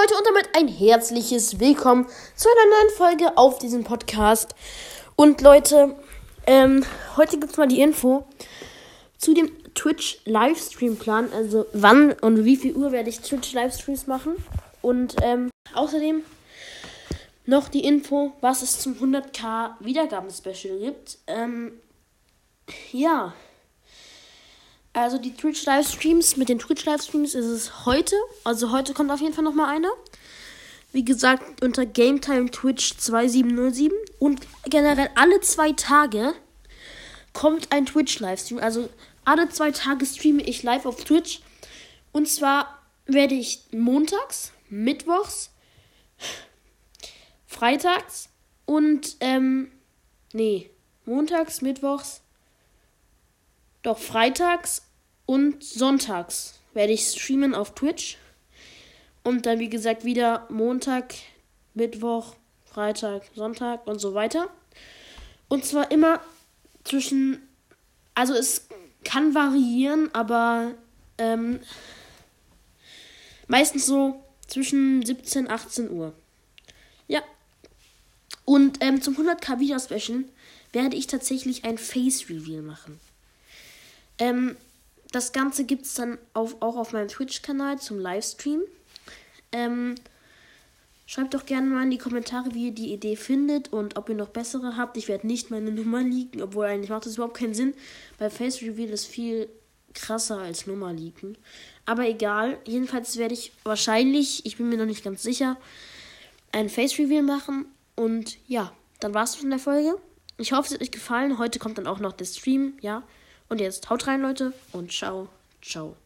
Leute und damit ein herzliches Willkommen zu einer neuen Folge auf diesem Podcast. Und Leute, ähm, heute gibt es mal die Info zu dem Twitch Livestream Plan. Also wann und wie viel Uhr werde ich Twitch Livestreams machen. Und ähm, außerdem noch die Info, was es zum 100k Wiedergaben-Special gibt. Ähm, ja. Also die Twitch Livestreams, mit den Twitch Livestreams ist es heute. Also heute kommt auf jeden Fall nochmal einer. Wie gesagt, unter GameTime Twitch 2707. Und generell alle zwei Tage kommt ein Twitch Livestream. Also alle zwei Tage streame ich live auf Twitch. Und zwar werde ich montags, mittwochs, freitags und, ähm, nee, montags, mittwochs, doch freitags und sonntags werde ich streamen auf Twitch. Und dann, wie gesagt, wieder Montag, Mittwoch, Freitag, Sonntag und so weiter. Und zwar immer zwischen, also es kann variieren, aber ähm, meistens so zwischen 17 und 18 Uhr. Ja. Und ähm, zum 100k Video Special werde ich tatsächlich ein Face Reveal machen. Ähm, das Ganze gibt es dann auf, auch auf meinem Twitch-Kanal zum Livestream. Ähm, schreibt doch gerne mal in die Kommentare, wie ihr die Idee findet und ob ihr noch bessere habt. Ich werde nicht meine Nummer leaken, obwohl eigentlich macht das überhaupt keinen Sinn, weil Face Reveal ist viel krasser als Nummer leaken. Aber egal, jedenfalls werde ich wahrscheinlich, ich bin mir noch nicht ganz sicher, ein Face Reveal machen. Und ja, dann war es von der Folge. Ich hoffe, es hat euch gefallen. Heute kommt dann auch noch der Stream, ja. Und jetzt haut rein, Leute, und ciao, ciao.